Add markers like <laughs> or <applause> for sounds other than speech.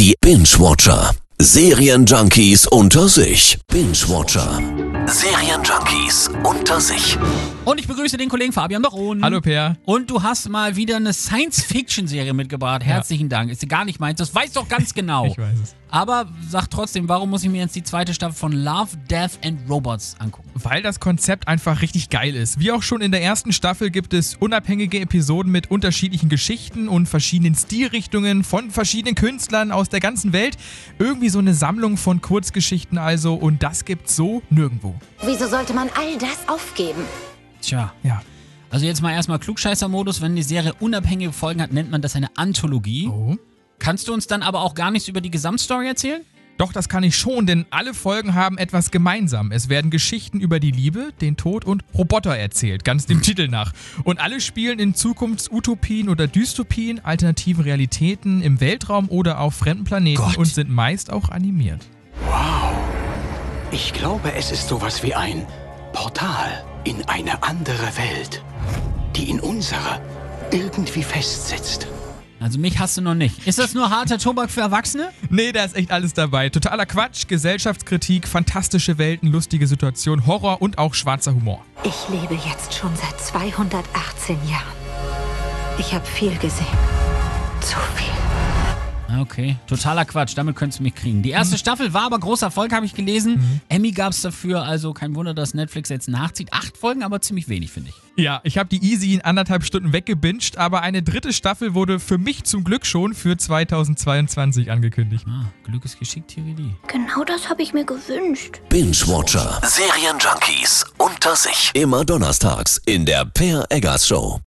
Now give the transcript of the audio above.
Die Binge-Watcher. Serienjunkies unter sich. Binge-Watcher. Serienjunkies unter sich. Und ich begrüße den Kollegen Fabian Baron. Hallo Per. Und du hast mal wieder eine Science-Fiction-Serie mitgebracht. Herzlichen Dank. Ist gar nicht meins. Das weißt doch ganz genau. <laughs> Ich weiß es. Aber sag trotzdem, warum muss ich mir jetzt die zweite Staffel von Love, Death and Robots angucken? Weil das Konzept einfach richtig geil ist. Wie auch schon in der ersten Staffel gibt es unabhängige Episoden mit unterschiedlichen Geschichten und verschiedenen Stilrichtungen von verschiedenen Künstlern aus der ganzen Welt. Irgendwie so eine Sammlung von Kurzgeschichten also und das gibt's so nirgendwo. Wieso sollte man all das aufgeben? Tja. Ja. Also jetzt mal erstmal Klugscheißer-Modus. Wenn die Serie unabhängige Folgen hat, nennt man das eine Anthologie. Oh. Kannst du uns dann aber auch gar nichts über die Gesamtstory erzählen? Doch, das kann ich schon, denn alle Folgen haben etwas gemeinsam. Es werden Geschichten über die Liebe, den Tod und Roboter erzählt, ganz dem <laughs> Titel nach. Und alle spielen in Zukunftsutopien oder Dystopien, alternativen Realitäten, im Weltraum oder auf fremden Planeten Gott. und sind meist auch animiert. Ich glaube, es ist sowas wie ein Portal in eine andere Welt, die in unsere irgendwie festsitzt. Also mich hast du noch nicht. Ist das nur harter Tobak für Erwachsene? Nee, da ist echt alles dabei. Totaler Quatsch, Gesellschaftskritik, fantastische Welten, lustige Situationen, Horror und auch schwarzer Humor. Ich lebe jetzt schon seit 218 Jahren. Ich habe viel gesehen. Zu viel. Ah, Okay, totaler Quatsch, damit könntest du mich kriegen. Die erste Staffel war aber großer Erfolg, habe ich gelesen. Emmy gab es dafür, also kein Wunder, dass Netflix jetzt nachzieht. Acht Folgen, aber ziemlich wenig, finde ich. Ja, ich habe die Easy in anderthalb Stunden weggebinged, aber eine dritte Staffel wurde für mich zum Glück schon für 2022 angekündigt. Ah, Glück ist geschickt, Tirili. Genau das habe ich mir gewünscht. Binge-Watcher. Serienjunkies unter sich. Immer donnerstags in der Per Eggers Show.